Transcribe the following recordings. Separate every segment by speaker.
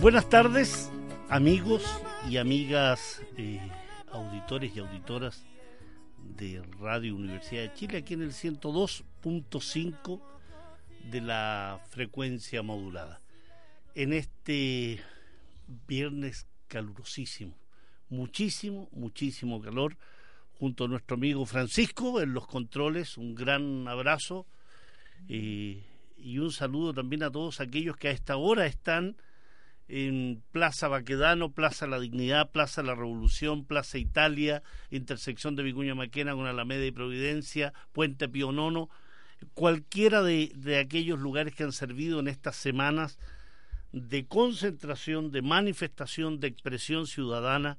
Speaker 1: Buenas tardes, amigos y amigas, eh, auditores y auditoras de Radio Universidad de Chile, aquí en el 102.5 de la frecuencia modulada. En este viernes calurosísimo, muchísimo, muchísimo calor, junto a nuestro amigo Francisco en los controles, un gran abrazo eh, y un saludo también a todos aquellos que a esta hora están en Plaza Baquedano, Plaza La Dignidad, Plaza La Revolución, Plaza Italia, intersección de Vicuña Maquena con Alameda y Providencia, Puente Pío Nono, cualquiera de, de aquellos lugares que han servido en estas semanas de concentración, de manifestación, de expresión ciudadana,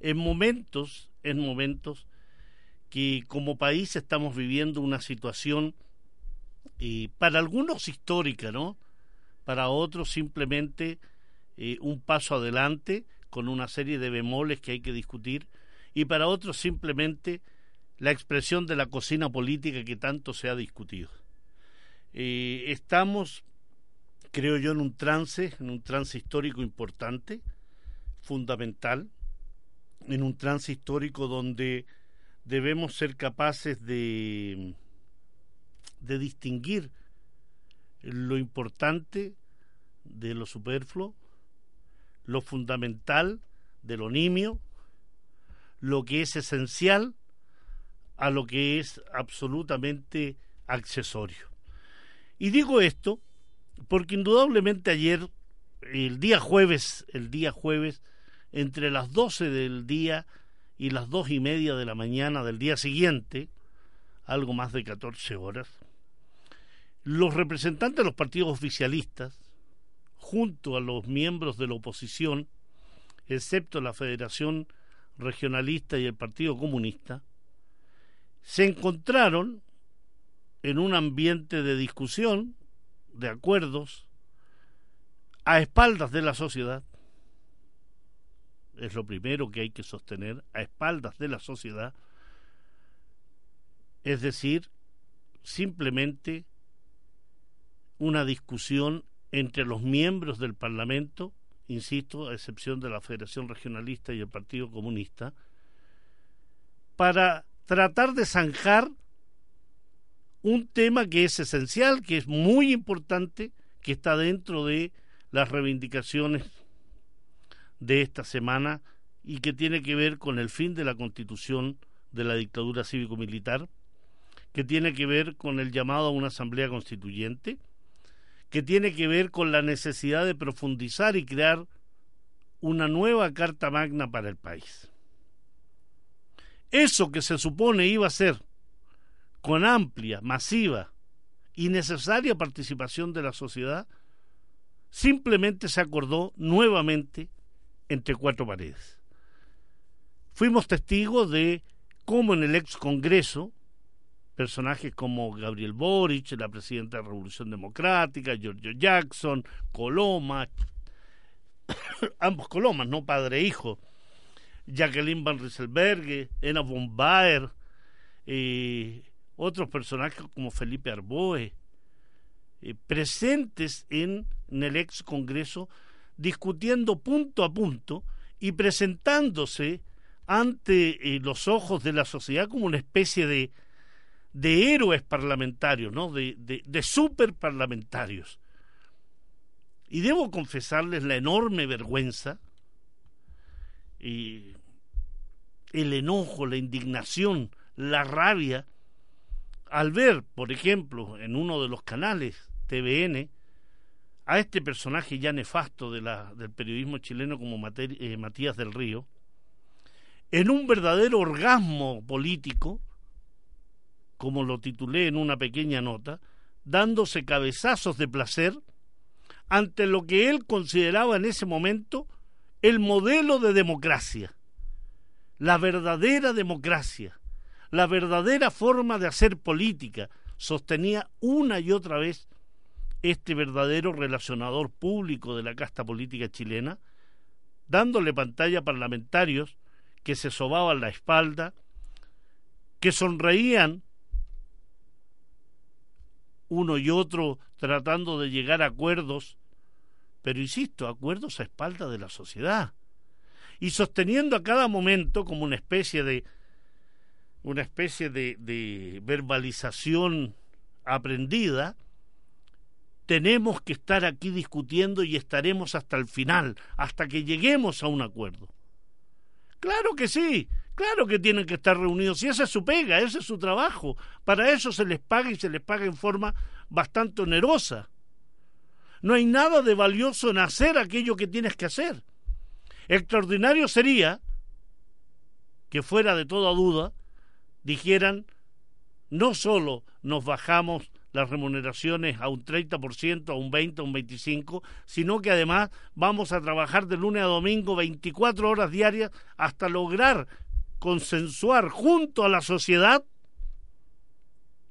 Speaker 1: en momentos, en momentos que como país estamos viviendo una situación eh, para algunos histórica, ¿no? Para otros simplemente eh, un paso adelante con una serie de bemoles que hay que discutir y para otros simplemente la expresión de la cocina política que tanto se ha discutido. Eh, estamos, creo yo, en un trance, en un trance histórico importante, fundamental, en un trance histórico donde debemos ser capaces de, de distinguir lo importante de lo superfluo lo fundamental de lo nimio, lo que es esencial a lo que es absolutamente accesorio. Y digo esto porque indudablemente ayer, el día jueves, el día jueves, entre las 12 del día y las dos y media de la mañana del día siguiente, algo más de 14 horas, los representantes de los partidos oficialistas, junto a los miembros de la oposición, excepto la Federación Regionalista y el Partido Comunista, se encontraron en un ambiente de discusión, de acuerdos, a espaldas de la sociedad, es lo primero que hay que sostener, a espaldas de la sociedad, es decir, simplemente una discusión entre los miembros del Parlamento, insisto, a excepción de la Federación Regionalista y el Partido Comunista, para tratar de zanjar un tema que es esencial, que es muy importante, que está dentro de las reivindicaciones de esta semana y que tiene que ver con el fin de la constitución de la dictadura cívico-militar, que tiene que ver con el llamado a una asamblea constituyente, que tiene que ver con la necesidad de profundizar y crear una nueva Carta Magna para el país. Eso que se supone iba a ser con amplia, masiva y necesaria participación de la sociedad, simplemente se acordó nuevamente entre cuatro paredes. Fuimos testigos de cómo en el ex Congreso personajes como Gabriel Boric, la presidenta de la Revolución Democrática, Giorgio Jackson, Coloma, ambos Colomas, ¿no? Padre e hijo, Jacqueline Van Rieselberg, Ena von Baer, eh, otros personajes como Felipe Arboe, eh, presentes en, el ex Congreso, discutiendo punto a punto y presentándose ante eh, los ojos de la sociedad como una especie de de héroes parlamentarios, ¿no? de, de, de super parlamentarios. Y debo confesarles la enorme vergüenza y el enojo, la indignación, la rabia al ver, por ejemplo, en uno de los canales TVN, a este personaje ya nefasto del periodismo chileno como eh, Matías del Río, en un verdadero orgasmo político, como lo titulé en una pequeña nota, dándose cabezazos de placer ante lo que él consideraba en ese momento el modelo de democracia, la verdadera democracia, la verdadera forma de hacer política, sostenía una y otra vez este verdadero relacionador público de la casta política chilena, dándole pantalla a parlamentarios que se sobaban la espalda, que sonreían uno y otro tratando de llegar a acuerdos, pero insisto, acuerdos a espalda de la sociedad, y sosteniendo a cada momento como una especie de una especie de, de verbalización aprendida, tenemos que estar aquí discutiendo y estaremos hasta el final, hasta que lleguemos a un acuerdo. Claro que sí, claro que tienen que estar reunidos, y esa es su pega, ese es su trabajo, para eso se les paga y se les paga en forma bastante onerosa. No hay nada de valioso en hacer aquello que tienes que hacer. Extraordinario sería que fuera de toda duda dijeran no solo nos bajamos las remuneraciones a un 30%, a un 20%, a un 25%, sino que además vamos a trabajar de lunes a domingo 24 horas diarias hasta lograr consensuar junto a la sociedad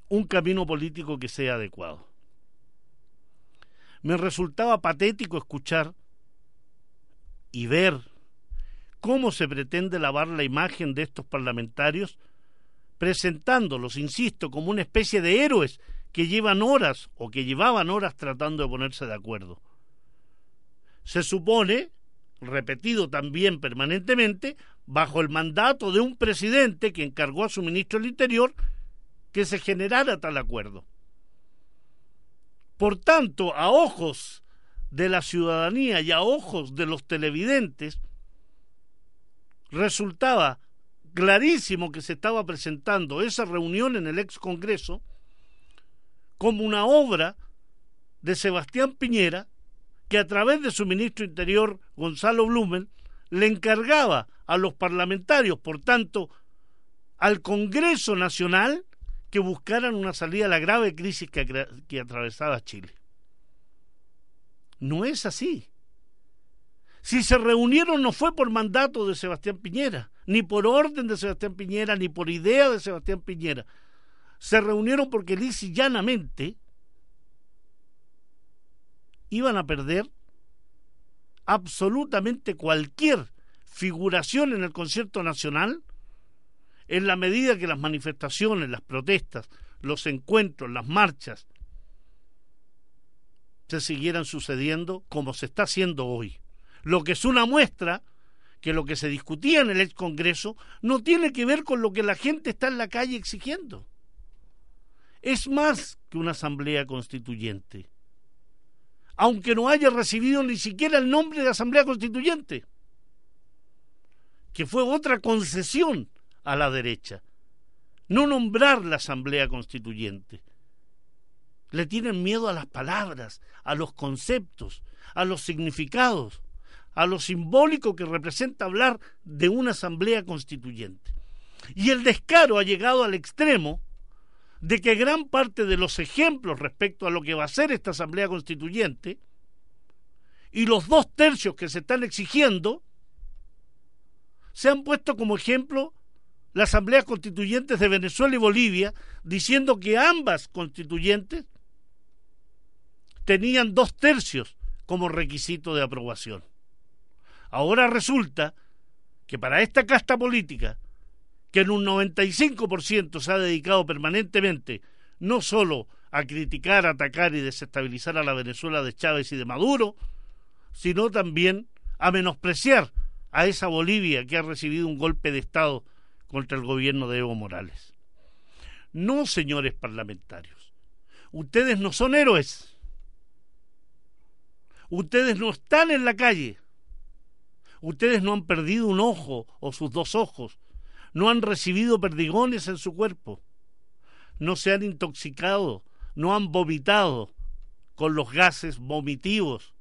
Speaker 1: un camino político que sea adecuado. Me resultaba patético escuchar y ver cómo se pretende lavar la imagen de estos parlamentarios presentándolos, insisto, como una especie de héroes que llevan horas o que llevaban horas tratando de ponerse de acuerdo. Se supone, repetido también permanentemente, bajo el mandato de un presidente que encargó a su ministro del Interior que se generara tal acuerdo. Por tanto, a ojos de la ciudadanía y a ojos de los televidentes, resultaba clarísimo que se estaba presentando esa reunión en el ex Congreso como una obra de Sebastián Piñera, que a través de su ministro interior, Gonzalo Blumen, le encargaba a los parlamentarios, por tanto, al Congreso Nacional, que buscaran una salida a la grave crisis que, que atravesaba Chile. No es así. Si se reunieron no fue por mandato de Sebastián Piñera, ni por orden de Sebastián Piñera, ni por idea de Sebastián Piñera se reunieron porque lisa y llanamente iban a perder absolutamente cualquier figuración en el concierto nacional en la medida que las manifestaciones, las protestas, los encuentros, las marchas se siguieran sucediendo como se está haciendo hoy. Lo que es una muestra que lo que se discutía en el ex Congreso no tiene que ver con lo que la gente está en la calle exigiendo es más que una asamblea constituyente, aunque no haya recibido ni siquiera el nombre de asamblea constituyente, que fue otra concesión a la derecha, no nombrar la asamblea constituyente. Le tienen miedo a las palabras, a los conceptos, a los significados, a lo simbólico que representa hablar de una asamblea constituyente. Y el descaro ha llegado al extremo de que gran parte de los ejemplos respecto a lo que va a ser esta Asamblea Constituyente y los dos tercios que se están exigiendo se han puesto como ejemplo las asambleas constituyentes de Venezuela y Bolivia, diciendo que ambas constituyentes tenían dos tercios como requisito de aprobación. Ahora resulta que para esta casta política que en un 95% se ha dedicado permanentemente no solo a criticar, atacar y desestabilizar a la Venezuela de Chávez y de Maduro, sino también a menospreciar a esa Bolivia que ha recibido un golpe de Estado contra el gobierno de Evo Morales. No, señores parlamentarios. Ustedes no son héroes. Ustedes no están en la calle. Ustedes no han perdido un ojo o sus dos ojos. No han recibido perdigones en su cuerpo. No se han intoxicado. No han vomitado con los gases vomitivos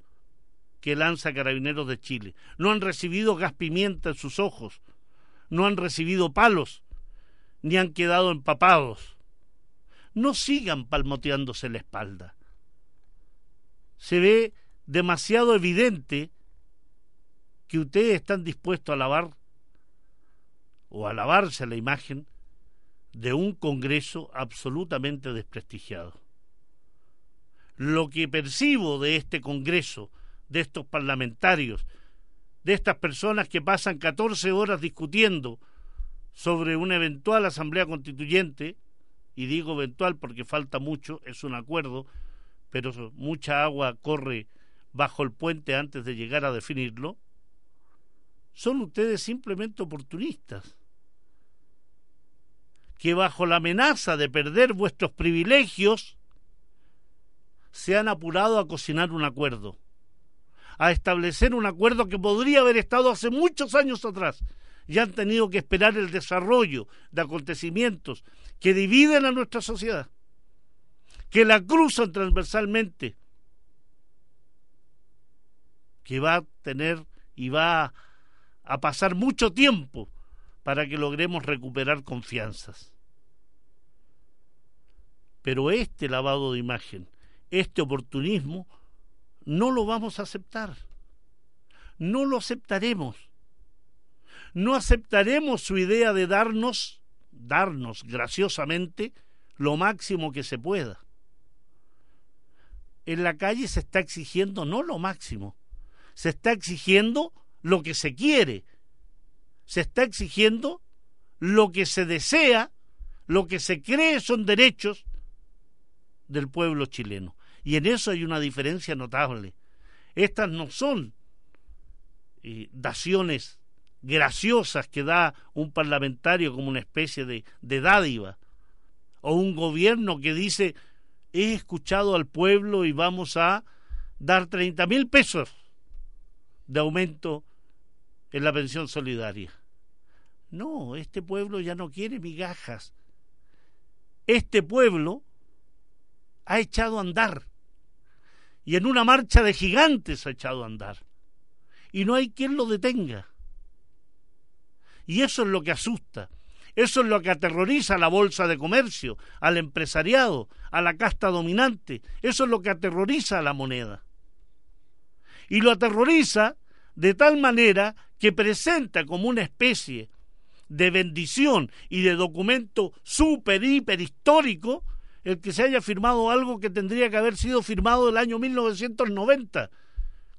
Speaker 1: que lanza Carabineros de Chile. No han recibido gas pimienta en sus ojos. No han recibido palos. Ni han quedado empapados. No sigan palmoteándose la espalda. Se ve demasiado evidente que ustedes están dispuestos a lavar o a lavarse la imagen de un Congreso absolutamente desprestigiado. Lo que percibo de este Congreso, de estos parlamentarios, de estas personas que pasan 14 horas discutiendo sobre una eventual asamblea constituyente, y digo eventual porque falta mucho, es un acuerdo, pero mucha agua corre bajo el puente antes de llegar a definirlo, son ustedes simplemente oportunistas, que bajo la amenaza de perder vuestros privilegios, se han apurado a cocinar un acuerdo, a establecer un acuerdo que podría haber estado hace muchos años atrás, y han tenido que esperar el desarrollo de acontecimientos que dividen a nuestra sociedad, que la cruzan transversalmente, que va a tener y va a pasar mucho tiempo para que logremos recuperar confianzas. Pero este lavado de imagen, este oportunismo, no lo vamos a aceptar. No lo aceptaremos. No aceptaremos su idea de darnos, darnos graciosamente, lo máximo que se pueda. En la calle se está exigiendo no lo máximo, se está exigiendo lo que se quiere, se está exigiendo lo que se desea, lo que se cree son derechos del pueblo chileno. Y en eso hay una diferencia notable. Estas no son eh, daciones graciosas que da un parlamentario como una especie de, de dádiva, o un gobierno que dice, he escuchado al pueblo y vamos a dar 30 mil pesos de aumento en la pensión solidaria. No, este pueblo ya no quiere migajas. Este pueblo ha echado a andar. Y en una marcha de gigantes ha echado a andar. Y no hay quien lo detenga. Y eso es lo que asusta. Eso es lo que aterroriza a la bolsa de comercio, al empresariado, a la casta dominante. Eso es lo que aterroriza a la moneda. Y lo aterroriza de tal manera que presenta como una especie de bendición y de documento súper, hiper histórico el que se haya firmado algo que tendría que haber sido firmado el año 1990,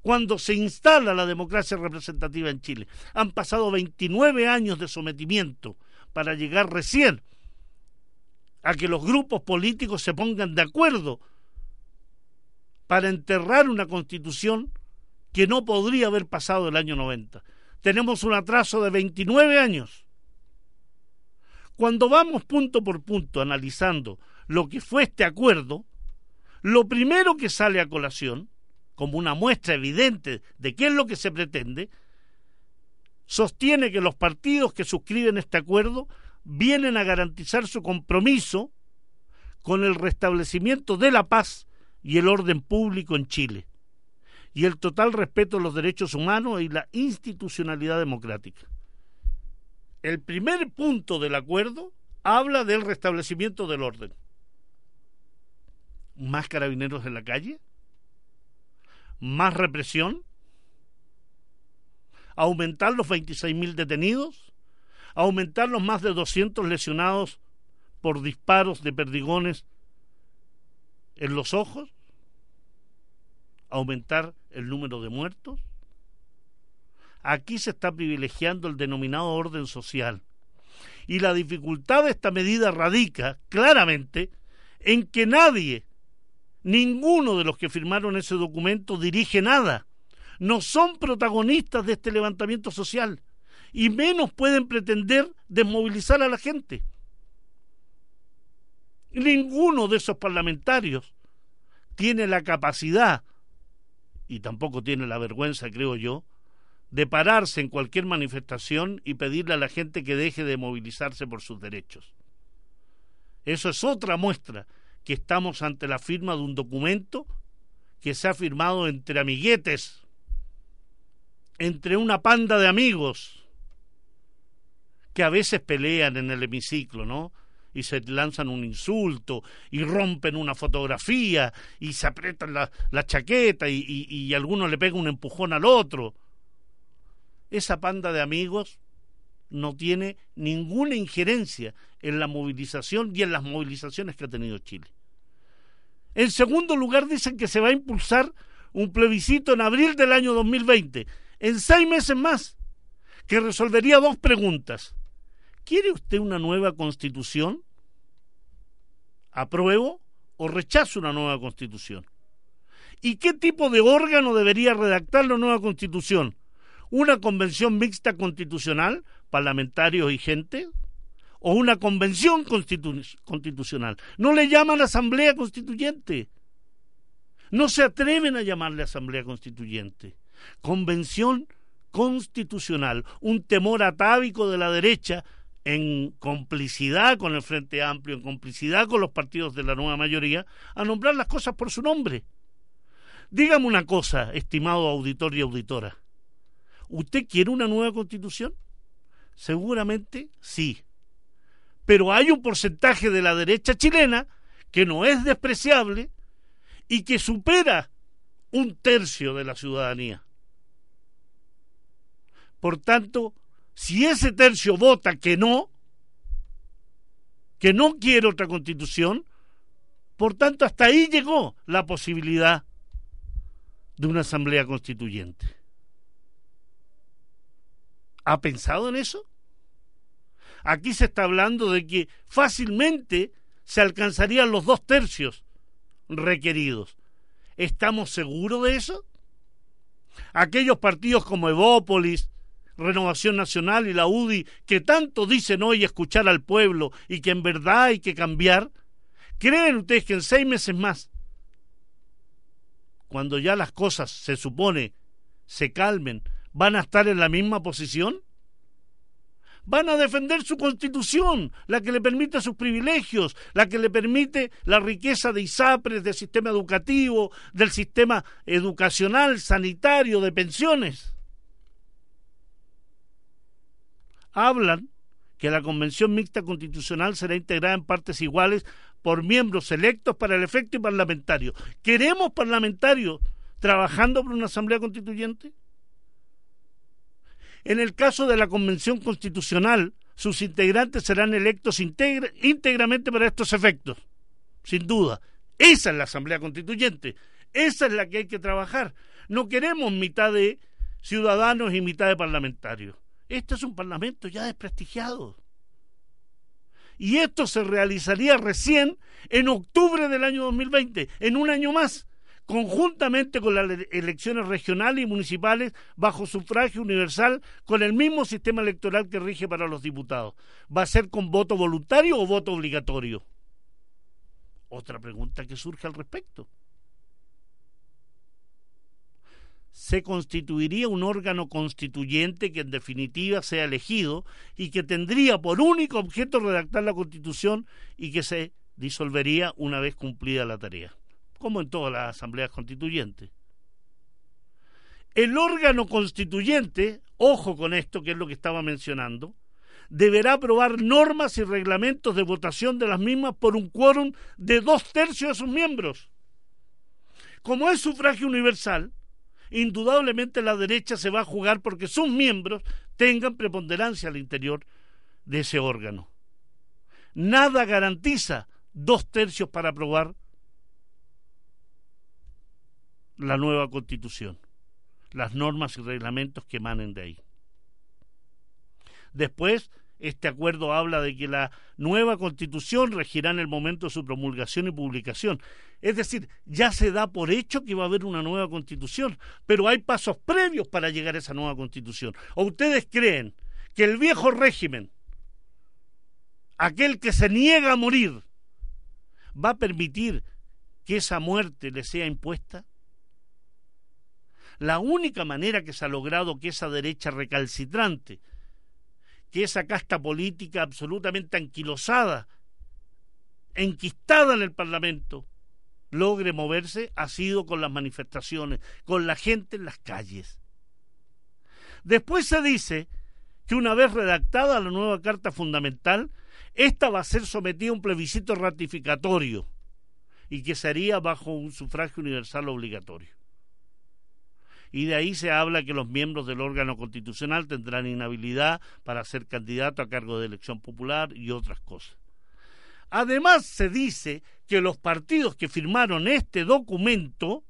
Speaker 1: cuando se instala la democracia representativa en Chile. Han pasado 29 años de sometimiento para llegar recién a que los grupos políticos se pongan de acuerdo para enterrar una constitución que no podría haber pasado el año 90. Tenemos un atraso de 29 años. Cuando vamos punto por punto analizando lo que fue este acuerdo, lo primero que sale a colación, como una muestra evidente de qué es lo que se pretende, sostiene que los partidos que suscriben este acuerdo vienen a garantizar su compromiso con el restablecimiento de la paz y el orden público en Chile y el total respeto a los derechos humanos y la institucionalidad democrática. El primer punto del acuerdo habla del restablecimiento del orden. ¿Más carabineros en la calle? ¿Más represión? ¿Aumentar los 26.000 detenidos? ¿Aumentar los más de 200 lesionados por disparos de perdigones en los ojos? aumentar el número de muertos? Aquí se está privilegiando el denominado orden social. Y la dificultad de esta medida radica claramente en que nadie, ninguno de los que firmaron ese documento dirige nada. No son protagonistas de este levantamiento social y menos pueden pretender desmovilizar a la gente. Ninguno de esos parlamentarios tiene la capacidad, y tampoco tiene la vergüenza, creo yo, de pararse en cualquier manifestación y pedirle a la gente que deje de movilizarse por sus derechos. Eso es otra muestra que estamos ante la firma de un documento que se ha firmado entre amiguetes, entre una panda de amigos que a veces pelean en el hemiciclo, ¿no? Y se lanzan un insulto y rompen una fotografía y se aprietan la, chaqueta y, y alguno le pega un empujón al otro. Esa panda de amigos no tiene ninguna injerencia en la movilización y en las movilizaciones que ha tenido Chile. En segundo lugar, dicen que se va a impulsar un plebiscito en abril del año 2020, en seis meses más, que resolvería dos preguntas. ¿Quiere usted una nueva constitución? ¿Apruebo o rechazo una nueva constitución? ¿Y qué tipo de órgano debería redactar la nueva constitución? ¿Una convención mixta constitucional, parlamentarios y gente? ¿O una convención constitucional? No le llaman asamblea constituyente. No se atreven a llamarle asamblea constituyente. Convención constitucional, un temor atávico de la derecha en complicidad con el Frente Amplio, en complicidad con los partidos de la nueva mayoría, a nombrar las cosas por su nombre. Dígame una cosa, estimado auditor y auditora. ¿Usted quiere una nueva constitución? Seguramente sí. Pero hay un porcentaje de la derecha chilena que no es despreciable y que supera un tercio de la ciudadanía. Por tanto, si ese tercio vota que no, que no quiere otra constitución, por tanto hasta ahí llegó la posibilidad de una asamblea constituyente. ¿Ha pensado en eso? Aquí se está hablando de que fácilmente se alcanzarían los dos tercios requeridos. ¿Estamos seguros de eso? Aquellos partidos como Evópolis, Renovación Nacional y la UDI, que tanto dicen hoy escuchar al pueblo y que en verdad hay que cambiar, ¿creen ustedes que en seis meses más, cuando ya las cosas se supone se calmen, van a estar en la misma posición? van a defender su constitución, la que le permite sus privilegios, la que le permite la riqueza de ISAPRES, del sistema educativo, del sistema educacional, sanitario, de pensiones. Hablan que la Convención Mixta Constitucional será integrada en partes iguales por miembros electos para el efecto y parlamentario. ¿Queremos parlamentarios trabajando por una asamblea constituyente? En el caso de la Convención Constitucional, sus integrantes serán electos íntegramente para estos efectos, sin duda. Esa es la Asamblea Constituyente, esa es la que hay que trabajar. No queremos mitad de ciudadanos y mitad de parlamentarios. Este es un parlamento ya desprestigiado. Y esto se realizaría recién en octubre del año 2020, en un año más conjuntamente con las elecciones regionales y municipales bajo sufragio universal con el mismo sistema electoral que rige para los diputados. ¿Va a ser con voto voluntario o voto obligatorio? Otra pregunta que surge al respecto. se constituiría un órgano constituyente que en definitiva sea elegido y que tendría por único objeto redactar la constitución y que se disolvería una vez cumplida la tarea como en todas las asambleas constituyentes. El órgano constituyente, ojo con esto que es lo que estaba mencionando, deberá aprobar normas y reglamentos de votación de las mismas por un quórum de dos tercios de sus miembros. Como es sufragio universal, indudablemente la derecha se va a jugar porque sus miembros tengan preponderancia al interior de ese órgano. Nada garantiza dos tercios para aprobar la nueva constitución, las normas y reglamentos que emanen de ahí. Después, este acuerdo habla de que la nueva constitución regirá en el momento de su promulgación y publicación. Es decir, ya se da por hecho que va a haber una nueva constitución, pero hay pasos previos para llegar a esa nueva constitución. ¿O ustedes creen que el viejo régimen, aquel que se niega a morir, va a permitir que esa muerte le sea impuesta? La única manera que se ha logrado que esa derecha recalcitrante, que esa casta política absolutamente anquilosada, enquistada en el Parlamento, logre moverse ha sido con las manifestaciones, con la gente en las calles. Después se dice que una vez redactada la nueva Carta Fundamental, esta va a ser sometida a un plebiscito ratificatorio y que sería bajo un sufragio universal obligatorio. Y de ahí se habla que los miembros del órgano constitucional tendrán inhabilidad para ser candidato a cargo de elección popular y otras cosas. Además se dice que los partidos que firmaron este documento,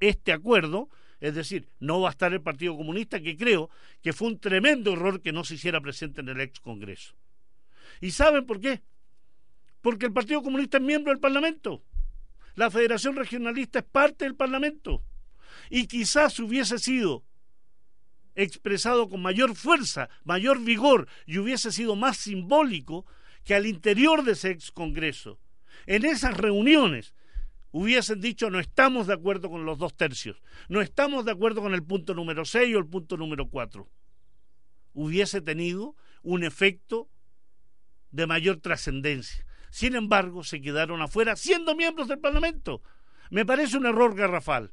Speaker 1: este acuerdo, es decir, no va a estar el Partido Comunista, que creo que fue un tremendo error que no se hiciera presente en el ex Congreso. ¿Y saben por qué? Porque el Partido Comunista es miembro del Parlamento. La Federación Regionalista es parte del Parlamento. Y quizás hubiese sido expresado con mayor fuerza, mayor vigor y hubiese sido más simbólico que al interior de ese ex Congreso, en esas reuniones, hubiesen dicho no estamos de acuerdo con los dos tercios, no estamos de acuerdo con el punto número 6 o el punto número 4. Hubiese tenido un efecto de mayor trascendencia. Sin embargo, se quedaron afuera siendo miembros del Parlamento. Me parece un error garrafal.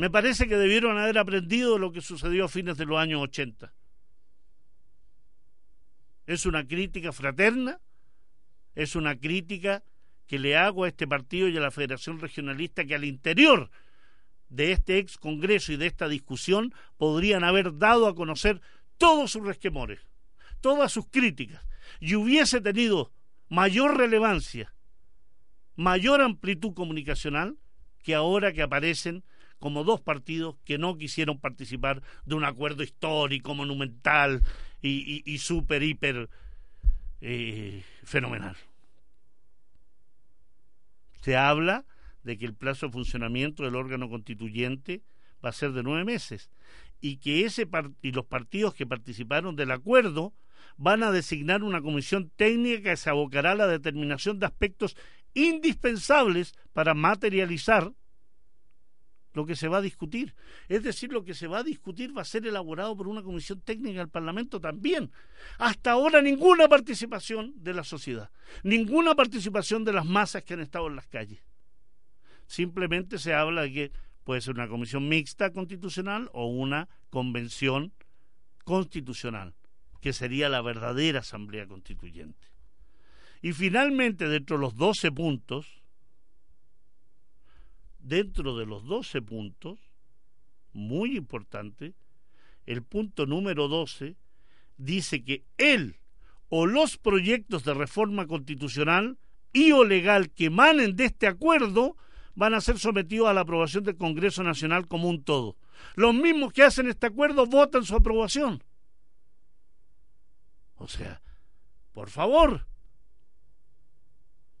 Speaker 1: Me parece que debieron haber aprendido lo que sucedió a fines de los años 80. Es una crítica fraterna, es una crítica que le hago a este partido y a la Federación Regionalista que al interior de este ex Congreso y de esta discusión podrían haber dado a conocer todos sus resquemores, todas sus críticas, y hubiese tenido mayor relevancia, mayor amplitud comunicacional que ahora que aparecen como dos partidos que no quisieron participar de un acuerdo histórico, monumental y, y, súper, hiper eh, fenomenal. Se habla de que el plazo de funcionamiento del órgano constituyente va a ser de nueve meses y que ese y los partidos que participaron del acuerdo van a designar una comisión técnica que se abocará a la determinación de aspectos indispensables para materializar lo que se va a discutir. Es decir, lo que se va a discutir va a ser elaborado por una comisión técnica del Parlamento también. Hasta ahora ninguna participación de la sociedad, ninguna participación de las masas que han estado en las calles. Simplemente se habla de que puede ser una comisión mixta constitucional o una convención constitucional, que sería la verdadera asamblea constituyente. Y finalmente, dentro de los 12 puntos, dentro de los 12 puntos, muy importante, el punto número 12 dice que él o los proyectos de reforma constitucional y o legal que emanen de este acuerdo van a ser sometidos a la aprobación del Congreso Nacional como un todo. Los mismos que hacen este acuerdo votan su aprobación. O sea, por favor,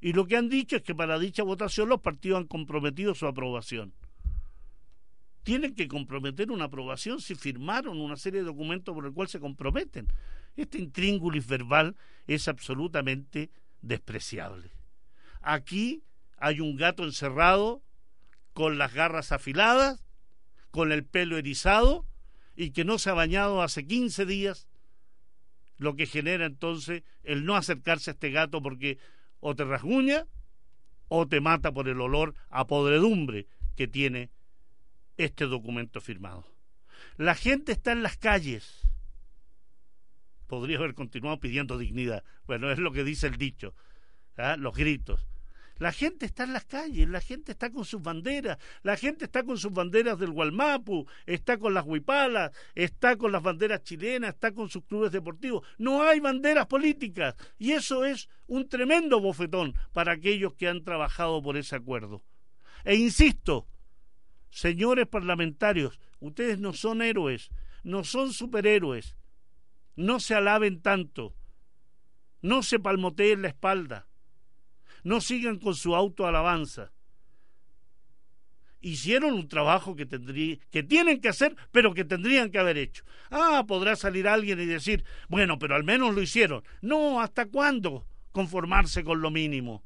Speaker 1: y lo que han dicho es que para dicha votación los partidos han comprometido su aprobación. Tienen que comprometer una aprobación si firmaron una serie de documentos por el cual se comprometen. Este intríngulis verbal es absolutamente despreciable. Aquí hay un gato encerrado con las garras afiladas, con el pelo erizado y que no se ha bañado hace 15 días, lo que genera entonces el no acercarse a este gato porque o te rasguña o te mata por el olor a podredumbre que tiene este documento firmado. La gente está en las calles. Podría haber continuado pidiendo dignidad. Bueno, es lo que dice el dicho. ¿ah? Los gritos. La gente está en las calles, la gente está con sus banderas, la gente está con sus banderas del Gualmapu, está con las huipalas, está con las banderas chilenas, está con sus clubes deportivos. No hay banderas políticas y eso es un tremendo bofetón para aquellos que han trabajado por ese acuerdo. E insisto, señores parlamentarios, ustedes no son héroes, no son superhéroes, no se alaben tanto, no se palmoteen la espalda no sigan con su autoalabanza. Hicieron un trabajo que, tendría, que tienen que hacer, pero que tendrían que haber hecho. Ah, podrá salir alguien y decir, bueno, pero al menos lo hicieron. No, ¿hasta cuándo conformarse con lo mínimo?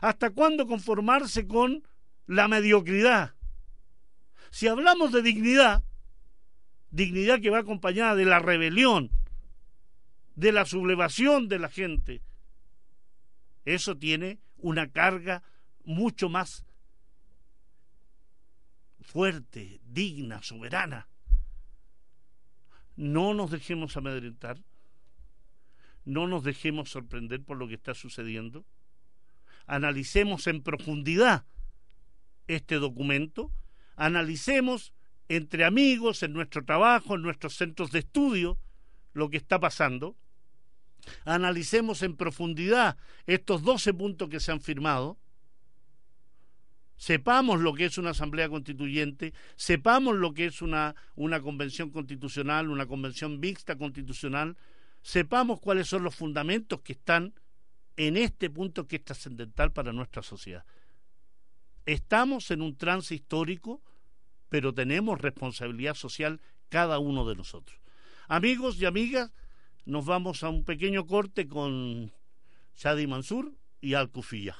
Speaker 1: ¿Hasta cuándo conformarse con la mediocridad? Si hablamos de dignidad, dignidad que va acompañada de la rebelión, de la sublevación de la gente, eso tiene una carga mucho más fuerte, digna, soberana. No nos dejemos amedrentar, no nos dejemos sorprender por lo que está sucediendo, analicemos en profundidad este documento, analicemos entre amigos, en nuestro trabajo, en nuestros centros de estudio, lo que está pasando, analicemos en profundidad estos 12 puntos que se han firmado, sepamos lo que es una asamblea constituyente, sepamos lo que es una, una convención constitucional, una convención mixta constitucional, sepamos cuáles son los fundamentos que están en este punto que es trascendental para nuestra sociedad. Estamos en un trance histórico, pero tenemos responsabilidad social cada uno de nosotros. Amigos y amigas, nos vamos a un pequeño corte con Shadi Mansur y Al Kufiyah.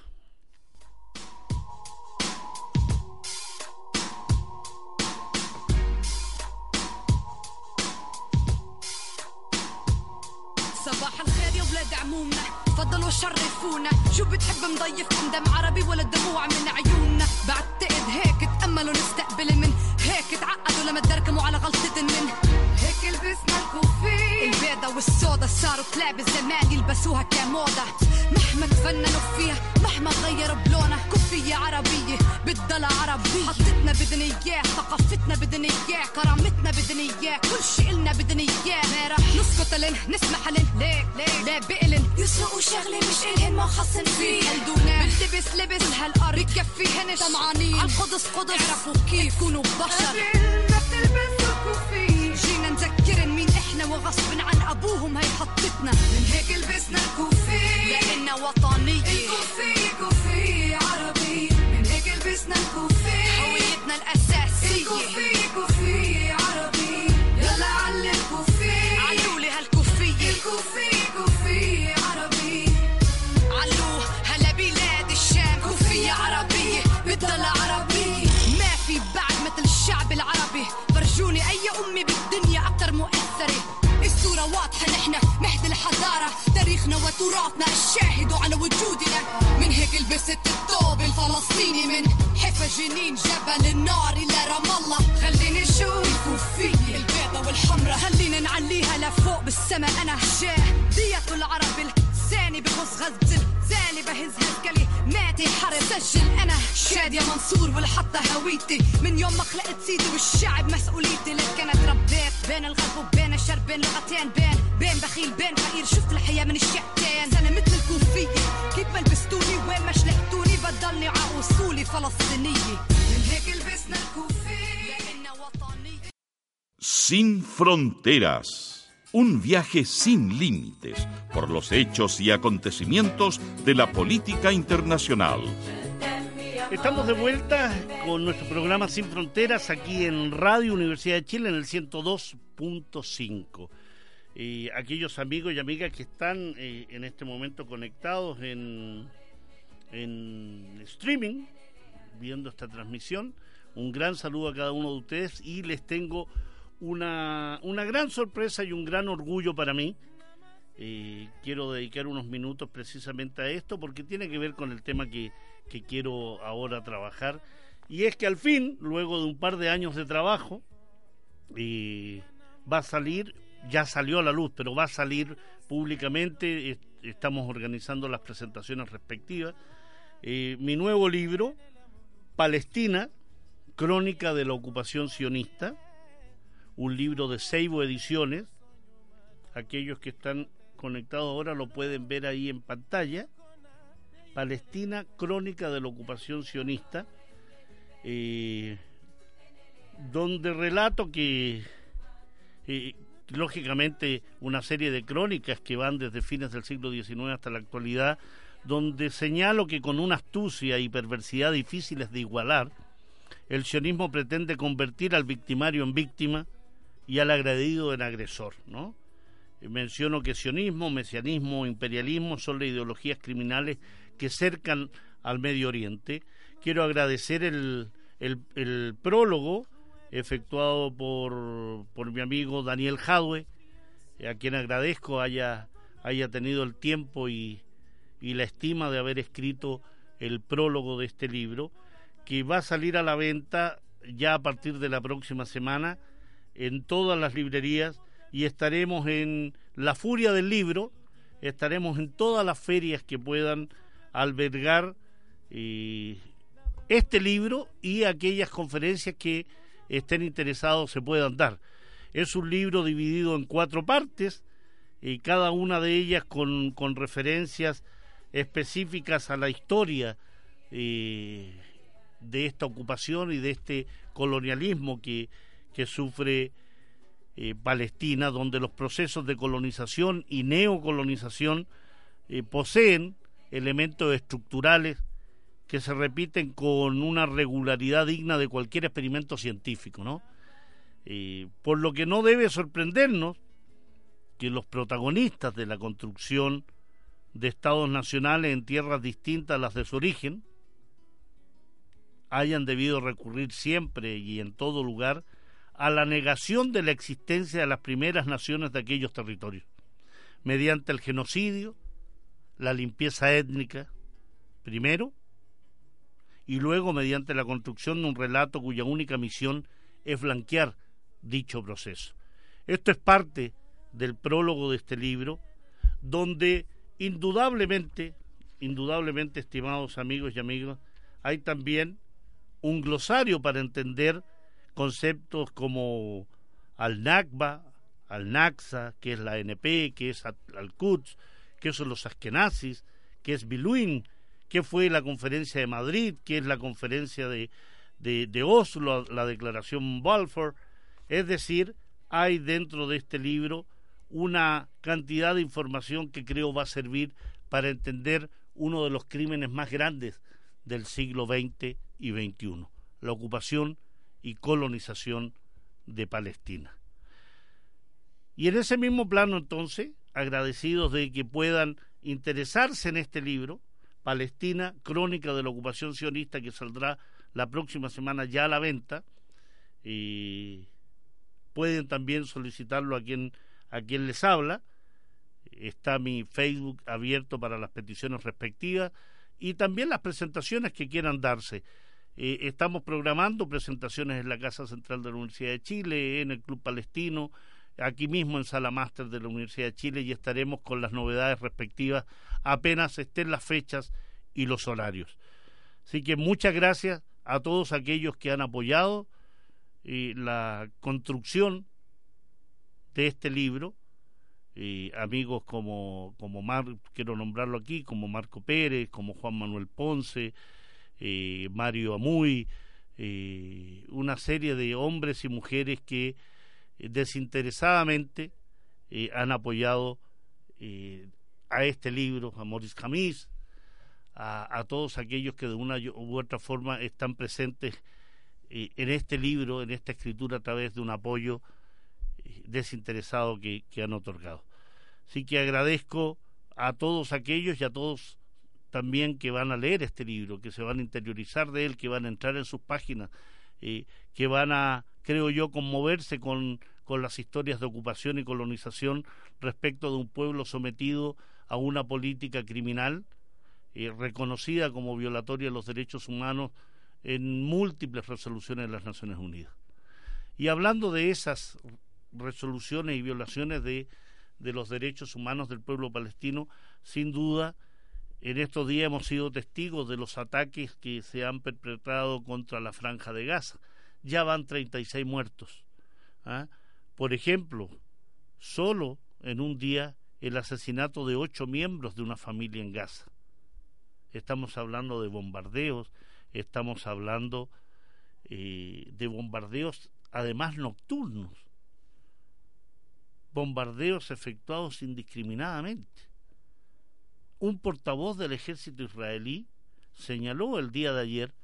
Speaker 2: صباح الخير يا ولاد عمومنا فضلوا شرفونا شو بتحب مضيفكم دم عربي ولا دموع من عيوننا بعتقد هيك تأملوا نستقبل من هيك تعقدوا لما تدركموا على غلطة من لبسنا الكوفي البيضة والسودا صاروا كلاب الزمان يلبسوها كموضة. مهما تفننوا فيها مهما غيروا بلونها كوفية عربية بتضل عربية. حطتنا بدنا إياه ثقافتنا بدنا إياه كرامتنا بدنا إياه كل شي إلنا بدنا إياه. ما رح نسكت لن نسمح لن ليه؟ ليه؟ ليه بقلن يسرقوا شغلة مش إلهن ما خصن فيه. هلدونا بلتبس لبس هالأرض بكفيهن طمعانين. عالقدس قدس. اعرفوا كيف كونوا بشر. إحنا وغصب عن ابوهم هي حطتنا من هيك لبسنا الكوفي. لأننا وطنية الكوفي كوفي عربي. من هيك لبسنا الكوفي. هويتنا الأساسية. الكوفي جنين جبل النار إلى رام الله. خليني نشوف الكوفية البيضة والحمرة خلينا نعليها لفوق بالسما أنا شاه دية العرب لساني بغص غزل زاني بهز هالكلي ماتي حرب. سجل أنا شاد يا منصور والحطة هويتي. من يوم ما خلقت سيدي والشعب مسؤوليتي. لك أنا تربيت بين الغرب وبين الشرق بين لغتين بين بين بخيل بين فقير. شفت الحياة من الشقتين
Speaker 3: Sin fronteras. Un viaje sin límites por los hechos y acontecimientos de la política internacional.
Speaker 1: Estamos de vuelta con nuestro programa Sin Fronteras aquí en Radio Universidad de Chile en el 102.5. Eh, aquellos amigos y amigas que están eh, en este momento conectados en, en streaming, viendo esta transmisión, un gran saludo a cada uno de ustedes y les tengo una, una gran sorpresa y un gran orgullo para mí. Quiero dedicar unos minutos precisamente a esto porque tiene que ver con el tema que, que quiero ahora trabajar. Y es que al fin, luego de un par de años de trabajo, va a salir, ya salió a la luz, pero va a salir públicamente, est- estamos organizando las presentaciones respectivas, eh, mi nuevo libro, Palestina, Crónica de la Ocupación Sionista, un libro de Seibo Ediciones, aquellos que están conectados ahora lo pueden ver ahí en pantalla, Palestina, Crónica de la Ocupación Sionista, eh, donde relato que, eh, lógicamente, una serie de crónicas que van desde fines del siglo XIX hasta la actualidad, donde señalo que con una astucia y perversidad difíciles de igualar, el sionismo pretende convertir al victimario en víctima y al agredido en agresor, ¿no? Eh, Menciono que sionismo, mesianismo, imperialismo son las ideologías criminales que cercan al Medio Oriente. Quiero agradecer el, el, prólogo efectuado por, por mi amigo Daniel Jadwe, a quien agradezco haya, haya tenido el tiempo y, y la estima de haber escrito el prólogo de este libro, que va a salir a la venta ya a partir de la próxima semana en todas las librerías y estaremos en la furia del libro, estaremos en todas las ferias que puedan albergar eh, este libro y aquellas conferencias que estén interesados se puedan dar. Es un libro dividido en cuatro partes y cada una de ellas con, con referencias específicas a la historia eh, de esta ocupación y de este colonialismo que, que sufre eh, Palestina, donde los procesos de colonización y neocolonización eh, poseen elementos estructurales que se repiten con una regularidad digna de cualquier experimento científico, ¿no? por lo que no debe sorprendernos que los protagonistas de la construcción de estados nacionales en tierras distintas a las de su origen hayan debido recurrir siempre y en todo lugar a la negación de la existencia de las primeras naciones de aquellos territorios, mediante el genocidio, la limpieza étnica, primero, y luego mediante la construcción de un relato cuya única misión es blanquear dicho proceso. Esto es parte del prólogo de este libro, donde indudablemente, indudablemente, estimados amigos y amigas, hay también un glosario para entender conceptos como al-Nakba, al-Naksa, que es la NP, que es al-Quds, que son los askenazis, que es Biluin, que fue la conferencia de Madrid, que es la conferencia de, de, Oslo, la declaración Balfour. Es decir, hay dentro de este libro una cantidad de información que creo va a servir para entender uno de los crímenes más grandes del siglo XX y XXI, la ocupación y colonización de Palestina. Y en ese mismo plano entonces, agradecidos de que puedan interesarse en este libro, Palestina, Crónica de la Ocupación Sionista, que saldrá la próxima semana ya a la venta, y pueden también solicitarlo a quien, a quien les habla. Está mi Facebook abierto para las peticiones respectivas y también las presentaciones que quieran darse. Eh, estamos programando presentaciones en la Casa Central de la Universidad de Chile, en el Club Palestino, aquí mismo en Sala Máster de la Universidad de Chile y estaremos con las novedades respectivas apenas estén las fechas y los horarios. Así que muchas gracias a todos aquellos que han apoyado eh, la construcción de este libro. y amigos como, como Mar, quiero nombrarlo aquí, como Marco Pérez, como Juan Manuel Ponce, eh, Mario Amuy, eh, una serie de hombres y mujeres que eh, desinteresadamente han apoyado a este libro, a Maurice Jamis, a, todos aquellos que de una u otra forma están presentes en este libro, en esta escritura, a través de un apoyo desinteresado que, que han otorgado. Así que agradezco a todos aquellos y a todos también que van a leer este libro, que se van a interiorizar de él, que van a entrar en sus páginas, eh, que van a, creo yo, conmoverse con, con las historias de ocupación y colonización respecto de un pueblo sometido a una política criminal eh, reconocida como violatoria de los derechos humanos en múltiples resoluciones de las Naciones Unidas. Y hablando de esas resoluciones y violaciones de, de los derechos humanos del pueblo palestino, sin duda, en estos días hemos sido testigos de los ataques que se han perpetrado contra la franja de Gaza. Ya van 36 muertos. ¿ah? Por ejemplo, solo en un día el asesinato de ocho miembros de una familia en Gaza. Estamos hablando de bombardeos, estamos hablando eh, de bombardeos además nocturnos, bombardeos efectuados indiscriminadamente un portavoz del ejército israelí señaló el día de ayer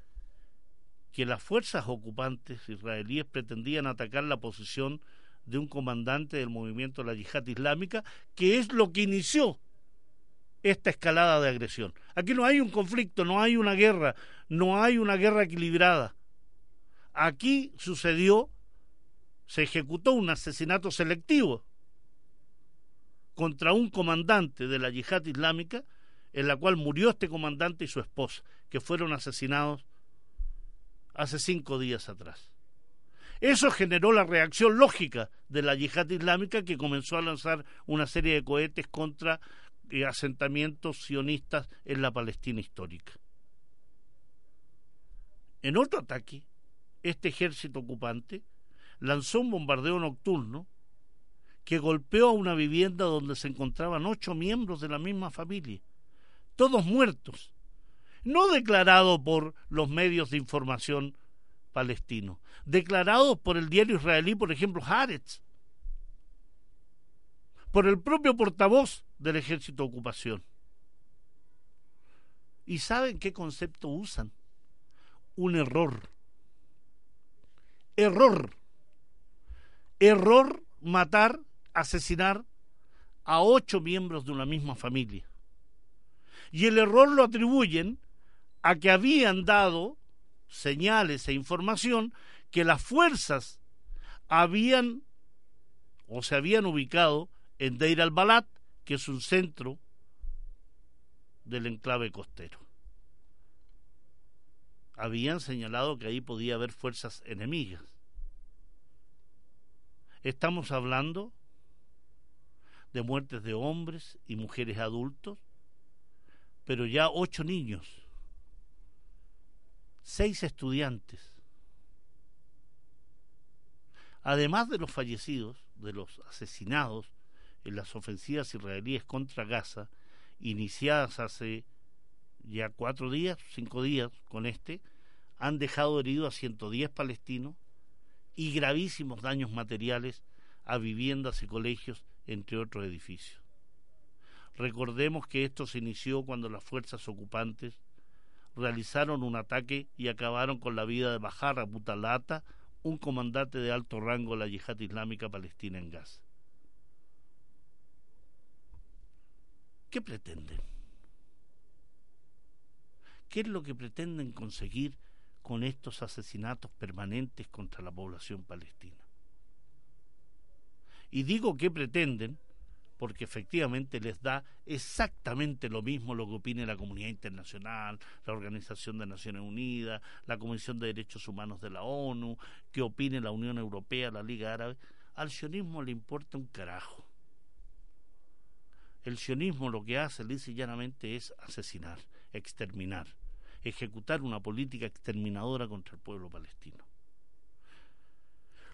Speaker 1: que las fuerzas ocupantes israelíes pretendían atacar la posición de un comandante del movimiento de la yihad islámica, que es lo que inició esta escalada de agresión. Aquí no hay un conflicto, no hay una guerra, no hay una guerra equilibrada. Aquí sucedió, se ejecutó un asesinato selectivo contra un comandante de la yihad islámica, en la cual murió este comandante y su esposa, que fueron asesinados hace cinco días atrás. Eso generó la reacción lógica de la yihad islámica que comenzó a lanzar una serie de cohetes contra eh, asentamientos sionistas en la Palestina histórica. En otro ataque, este ejército ocupante lanzó un bombardeo nocturno que golpeó a una vivienda donde se encontraban ocho miembros de la misma familia, todos muertos, no declarado por los medios de información palestinos, declarados por el diario israelí, por ejemplo, Haaretz, por el propio portavoz del ejército de ocupación. ¿Y saben qué concepto usan? Un error. Error. Error matar, asesinar a ocho miembros de una misma familia. Y el error lo atribuyen a que habían dado señales e información que las fuerzas habían o se habían ubicado en Deir al-Balat, que es un centro del enclave costero. Habían señalado que ahí podía haber fuerzas enemigas. Estamos hablando de muertes de hombres y mujeres adultos, pero ya ocho niños seis estudiantes. Además de los fallecidos, de los asesinados en las ofensivas israelíes contra Gaza, iniciadas hace ya cuatro días, cinco días con este, han dejado heridos a 110 palestinos y gravísimos daños materiales a viviendas y colegios, entre otros edificios. Recordemos que esto se inició cuando las fuerzas ocupantes realizaron un ataque y acabaron con la vida de Bajar Butalata, un comandante de alto rango de la yihad islámica palestina en Gaza. ¿Qué pretenden? ¿Qué es lo que pretenden conseguir con estos asesinatos permanentes contra la población palestina? Y digo que pretenden porque efectivamente les da exactamente lo mismo lo que opine la comunidad internacional, la Organización de Naciones Unidas, la Comisión de Derechos Humanos de la ONU, que opine la Unión Europea, la Liga Árabe. Al sionismo le importa un carajo. El sionismo lo que hace, lisa llanamente, es asesinar, exterminar, ejecutar una política exterminadora contra el pueblo palestino.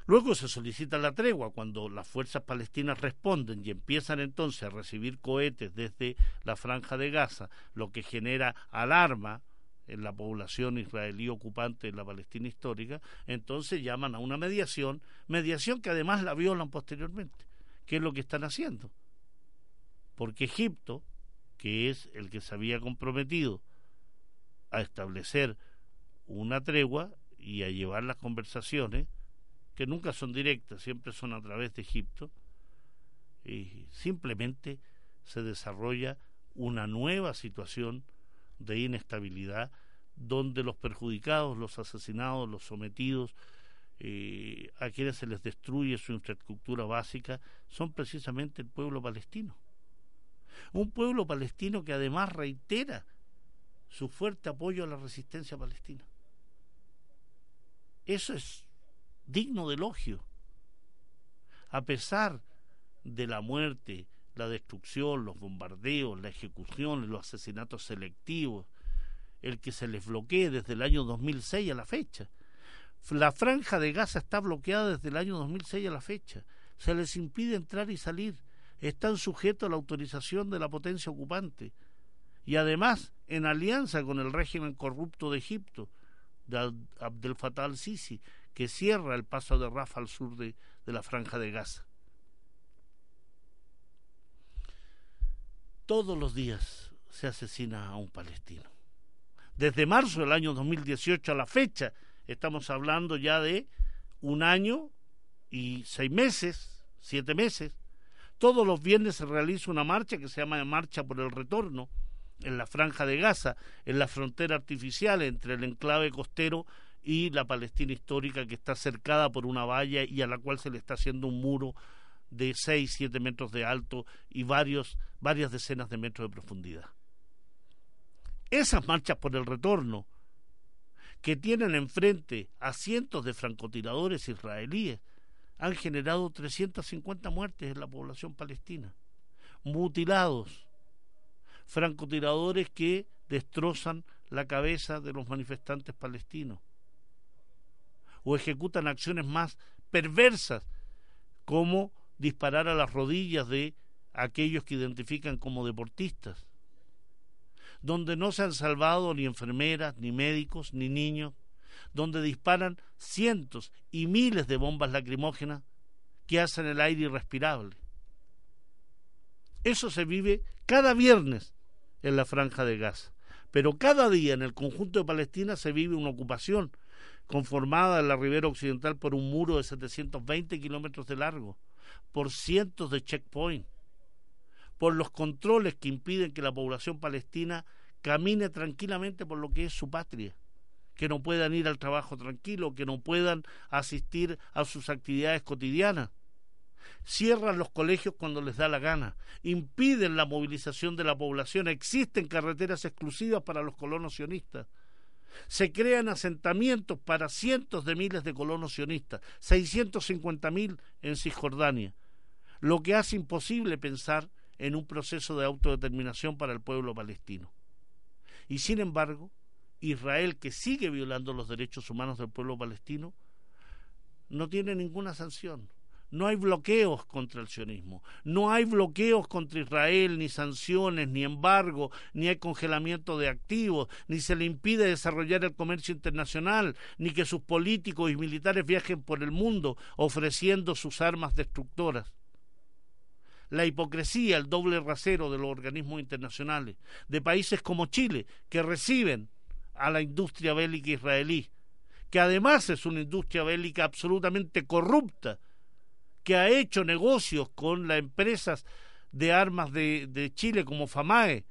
Speaker 1: Luego se solicita la tregua cuando las fuerzas palestinas responden y empiezan entonces a recibir cohetes desde la franja de Gaza, lo que genera alarma en la población israelí ocupante en la Palestina histórica, entonces llaman a una mediación, mediación que además la violan posteriormente. ¿Qué es lo que están haciendo? Porque Egipto, que es el que se había comprometido a establecer una tregua y a llevar las conversaciones, que nunca son directas, siempre son a través de Egipto, y simplemente se desarrolla una nueva situación de inestabilidad donde los perjudicados, los asesinados, los sometidos, eh, a quienes se les destruye su infraestructura básica, son precisamente el pueblo palestino. Un pueblo palestino que además reitera su fuerte apoyo a la resistencia palestina. Eso es digno de elogio. A pesar de la muerte, la destrucción, los bombardeos, la ejecución, los asesinatos selectivos, el que se les bloquee desde el año 2006 a la fecha. La franja de Gaza está bloqueada desde el año 2006 a la fecha. Se les impide entrar y salir. Están sujetos a la autorización de la potencia ocupante. Y además, en alianza con el régimen corrupto de Egipto, de Abdel Fattah al-Sisi, que cierra el paso de Rafa al sur de, la franja de Gaza. Todos los días se asesina a un palestino. Desde marzo del año 2018 a la fecha, estamos hablando ya de un año y seis meses, siete meses, Todos los viernes se realiza una marcha que se llama Marcha por el Retorno en la franja de Gaza, en la frontera artificial entre el enclave costero y la Palestina histórica que está cercada por una valla y a la cual se le está haciendo un muro de 6, 7 metros de alto y varios, varias decenas de metros de profundidad. Esas marchas por el retorno, que tienen enfrente a cientos de francotiradores israelíes, han generado 350 muertes en la población palestina, mutilados, francotiradores que destrozan la cabeza de los manifestantes palestinos o ejecutan acciones más perversas como disparar a las rodillas de aquellos que identifican como deportistas, donde no se han salvado ni enfermeras, ni médicos, ni niños, donde disparan cientos y miles de bombas lacrimógenas que hacen el aire irrespirable. Eso se vive cada viernes en la franja de Gaza. Pero cada día en el conjunto de Palestina se vive una ocupación conformada en la ribera occidental por un muro de 720 kilómetros de largo, por cientos de checkpoints, por los controles que impiden que la población palestina camine tranquilamente por lo que es su patria, que no puedan ir al trabajo tranquilo, que no puedan asistir a sus actividades cotidianas cierran los colegios cuando les da la gana, impiden la movilización de la población, existen carreteras exclusivas para los colonos sionistas. Se crean asentamientos para cientos de miles de colonos sionistas, 650 mil en Cisjordania, lo que hace imposible pensar en un proceso de autodeterminación para el pueblo palestino. Y sin embargo, Israel, que sigue violando los derechos humanos del pueblo palestino, no tiene ninguna sanción. No hay bloqueos contra el sionismo, no hay bloqueos contra Israel, ni sanciones, ni embargo, ni hay congelamiento de activos, ni se le impide desarrollar el comercio internacional, ni que sus políticos y militares viajen por el mundo ofreciendo sus armas destructoras. La hipocresía, el doble rasero de los organismos internacionales, de países como Chile, que reciben a la industria bélica israelí, que además es una industria bélica absolutamente corrupta, que ha hecho negocios con las empresas de armas de, Chile como FAMAE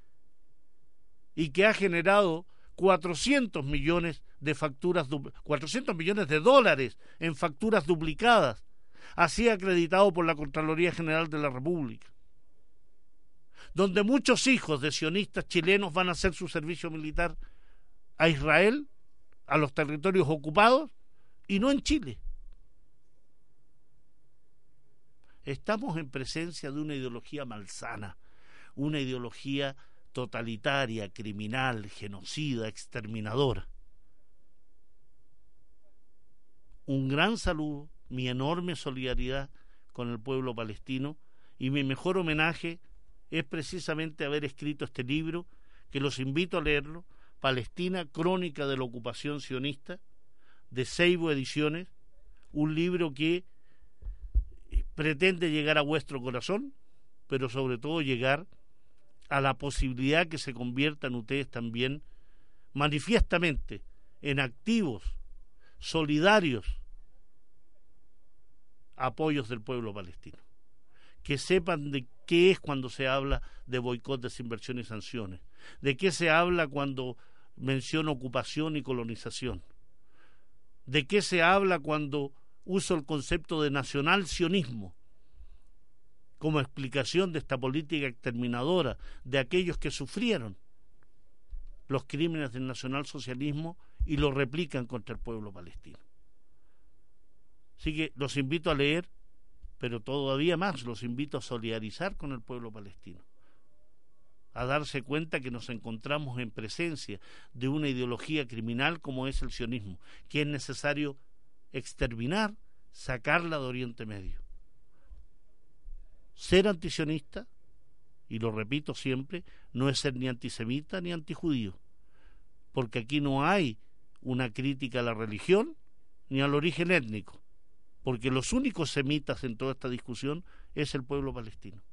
Speaker 1: y que ha generado 400 millones de facturas 400 millones de dólares en facturas duplicadas así acreditado por la Contraloría General de la República donde muchos hijos de sionistas chilenos van a hacer su servicio militar a Israel, a los territorios ocupados y no en Chile. Estamos en presencia de una ideología malsana, una ideología totalitaria, criminal, genocida, exterminadora. Un gran saludo, mi enorme solidaridad con el pueblo palestino y mi mejor homenaje es precisamente haber escrito este libro, que los invito a leerlo, Palestina, Crónica de la Ocupación Sionista, de Seibo Ediciones, un libro que pretende llegar a vuestro corazón, pero sobre todo llegar a la posibilidad que se conviertan ustedes también manifiestamente en activos, solidarios, apoyos del pueblo palestino. Que sepan de qué es cuando se habla de boicot, desinversión y sanciones, de qué se habla cuando menciona ocupación y colonización, de qué se habla cuando uso el concepto de nacional sionismo como explicación de esta política exterminadora de aquellos que sufrieron los crímenes del nacionalsocialismo y lo replican contra el pueblo palestino. Así que los invito a leer, pero todavía más los invito a solidarizar con el pueblo palestino, a darse cuenta que nos encontramos en presencia de una ideología criminal como es el sionismo, que es necesario exterminar, sacarla de Oriente Medio. Ser antisionista, y lo repito siempre, no es ser ni antisemita ni antijudío, porque aquí no hay una crítica a la religión ni al origen étnico, porque los únicos semitas en toda esta discusión es el pueblo palestino.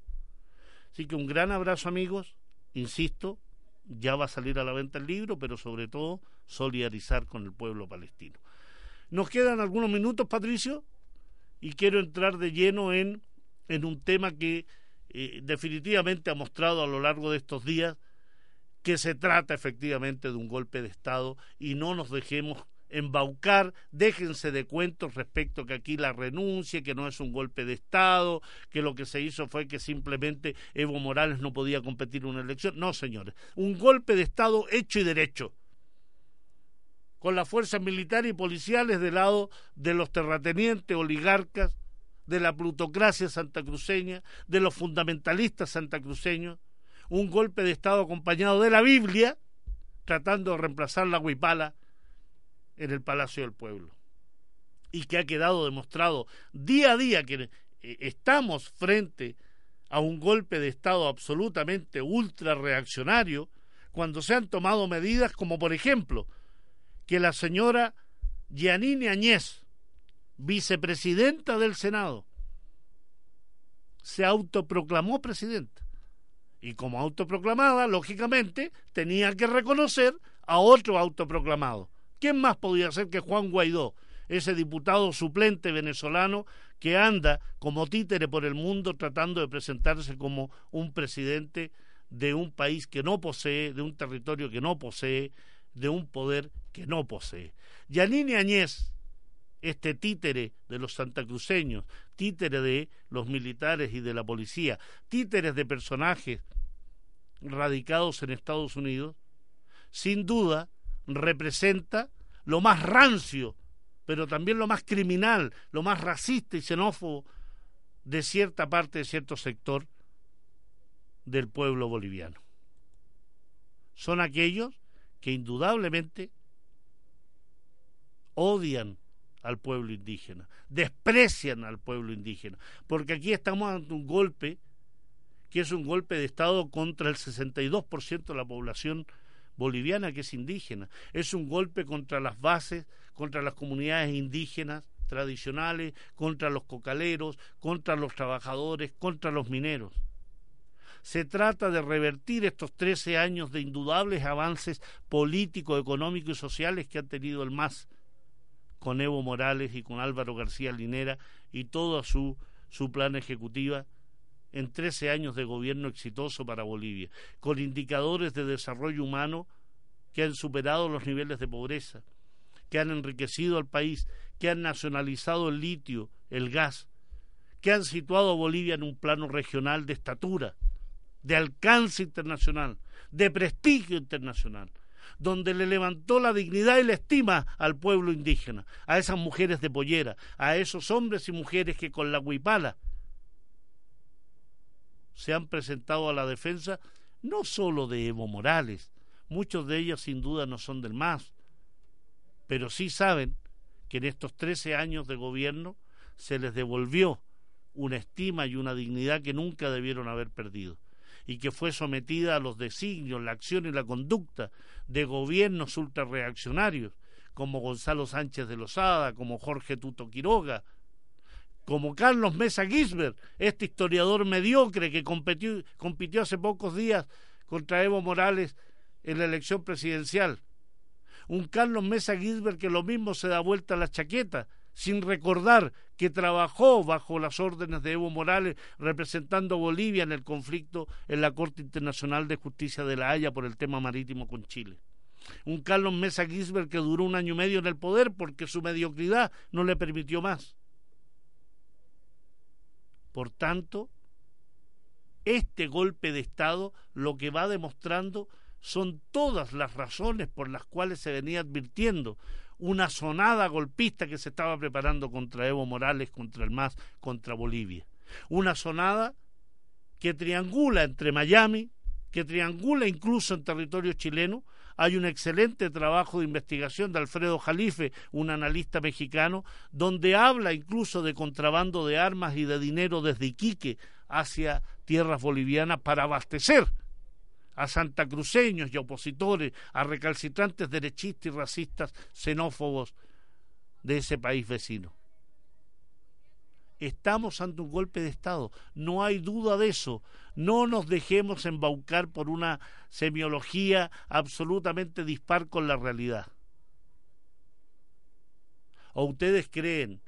Speaker 1: Así que un gran abrazo amigos, insisto, ya va a salir a la venta el libro, pero sobre todo solidarizar con el pueblo palestino. Nos quedan algunos minutos, Patricio, y quiero entrar de lleno en, en un tema que eh, definitivamente ha mostrado a lo largo de estos días que se trata efectivamente de un golpe de Estado y no nos dejemos embaucar, déjense de cuentos respecto que aquí la renuncia, que no es un golpe de Estado, que lo que se hizo fue que simplemente Evo Morales no podía competir en una elección. No, señores, un golpe de Estado hecho y derecho, con las fuerzas militares y policiales del lado de los terratenientes, oligarcas, de la plutocracia santacruceña, de los fundamentalistas santacruceños, un golpe de Estado acompañado de la Biblia, tratando de reemplazar la huipala en el Palacio del Pueblo. Y que ha quedado demostrado día a día que eh, estamos frente a un golpe de Estado absolutamente ultra reaccionario cuando se han tomado medidas como por ejemplo que la señora Giannini Añez, vicepresidenta del Senado, se autoproclamó presidenta. Y como autoproclamada, lógicamente, tenía que reconocer a otro autoproclamado, ¿Quién más podía ser que Juan Guaidó, ese diputado suplente venezolano que anda como títere por el mundo tratando de presentarse como un presidente de un país que no posee, de un territorio que no posee, de un poder que no posee? Yanine Añez, este títere de los santacruceños, títere de los militares y de la policía, títeres de personajes radicados en Estados Unidos, sin duda representa lo más rancio, pero también lo más criminal, lo más racista y xenófobo de cierta parte, de cierto sector del pueblo boliviano. Son aquellos que indudablemente odian al pueblo indígena, desprecian al pueblo indígena, porque aquí estamos ante un golpe que es un golpe de Estado contra el 62% de la población boliviana que es indígena. Es un golpe contra las bases, contra las comunidades indígenas tradicionales, contra los cocaleros, contra los trabajadores, contra los mineros. Se trata de revertir estos 13 años de indudables avances políticos, económicos y sociales que ha tenido el MAS con Evo Morales y con Álvaro García Linera y toda su, su plan ejecutiva en 13 años de gobierno exitoso para Bolivia, con indicadores de desarrollo humano que han superado los niveles de pobreza, que han enriquecido al país, que han nacionalizado el litio, el gas, que han situado a Bolivia en un plano regional de estatura, de alcance internacional, de prestigio internacional, donde le levantó la dignidad y la estima al pueblo indígena, a esas mujeres de pollera, a esos hombres y mujeres que con la huipala se han presentado a la defensa no sólo de Evo Morales, muchos de ellos sin duda no son del MAS, pero sí saben que en estos 13 años de gobierno se les devolvió una estima y una dignidad que nunca debieron haber perdido y que fue sometida a los designios, la acción y la conducta de gobiernos ultrarreaccionarios como Gonzalo Sánchez de Lozada, como Jorge Tuto Quiroga, como Carlos Mesa Gisbert, este historiador mediocre que compitió, compitió hace pocos días contra Evo Morales en la elección presidencial. Un Carlos Mesa Gisbert que lo mismo se da vuelta a la chaqueta, sin recordar que trabajó bajo las órdenes de Evo Morales representando a Bolivia en el conflicto en la Corte Internacional de Justicia de La Haya por el tema marítimo con Chile. Un Carlos Mesa Gisbert que duró un año y medio en el poder porque su mediocridad no le permitió más. Por tanto, este golpe de Estado lo que va demostrando son todas las razones por las cuales se venía advirtiendo una sonada golpista que se estaba preparando contra Evo Morales, contra el MAS, contra Bolivia. Una sonada que triangula entre Miami, que triangula incluso en territorio chileno. Hay un excelente trabajo de investigación de Alfredo Jalife, un analista mexicano, donde habla incluso de contrabando de armas y de dinero desde Iquique hacia tierras bolivianas para abastecer a santacruceños y opositores, a recalcitrantes derechistas y racistas xenófobos de ese país vecino. Estamos ante un golpe de Estado, no hay duda de eso. No nos dejemos embaucar por una semiología absolutamente dispar con la realidad. ¿O ustedes creen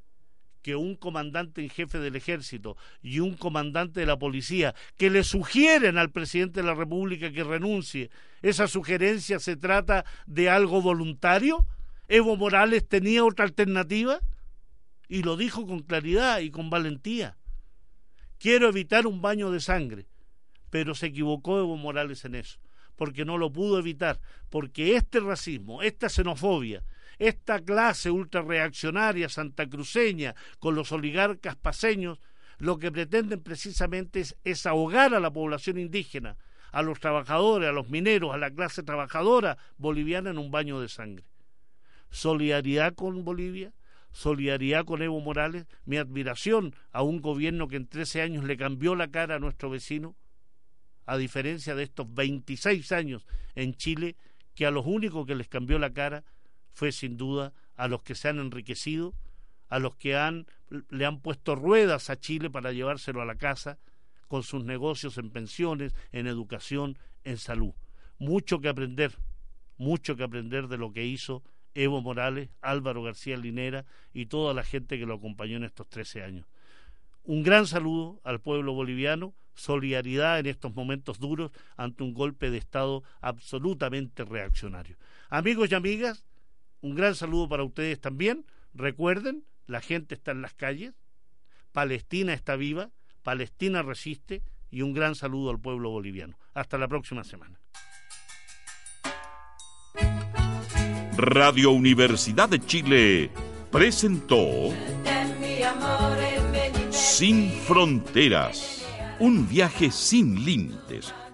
Speaker 1: que un comandante en jefe del ejército y un comandante de la policía que le sugieren al presidente de la República que renuncie, esa sugerencia se trata de algo voluntario? ¿Evo Morales tenía otra alternativa? Y lo dijo con claridad y con valentía. Quiero evitar un baño de sangre, pero se equivocó Evo Morales en eso, porque no lo pudo evitar, porque este racismo, esta xenofobia, esta clase ultrarreaccionaria santacruceña con los oligarcas paseños, lo que pretenden precisamente es, ahogar a la población indígena, a los trabajadores, a los mineros, a la clase trabajadora boliviana en un baño de sangre. Solidaridad con Bolivia, solidaridad con Evo Morales, mi admiración a un gobierno que en 13 años le cambió la cara a nuestro vecino, a diferencia de estos 26 años en Chile, que a los únicos que les cambió la cara fue sin duda a los que se han enriquecido, a los que han, le han puesto ruedas a Chile para llevárselo a la casa, con sus negocios en pensiones, en educación, en salud. Mucho que aprender, mucho que aprender de lo que hizo Evo Morales, Álvaro García Linera y toda la gente que lo acompañó en estos 13 años. Un gran saludo al pueblo boliviano, solidaridad en estos momentos duros ante un golpe de Estado absolutamente reaccionario. Amigos y amigas, un gran saludo para ustedes también. Recuerden, la gente está en las calles, Palestina está viva, Palestina resiste y un gran saludo al pueblo boliviano. Hasta la próxima semana.
Speaker 3: Radio Universidad de Chile presentó Sin Fronteras, un viaje sin límites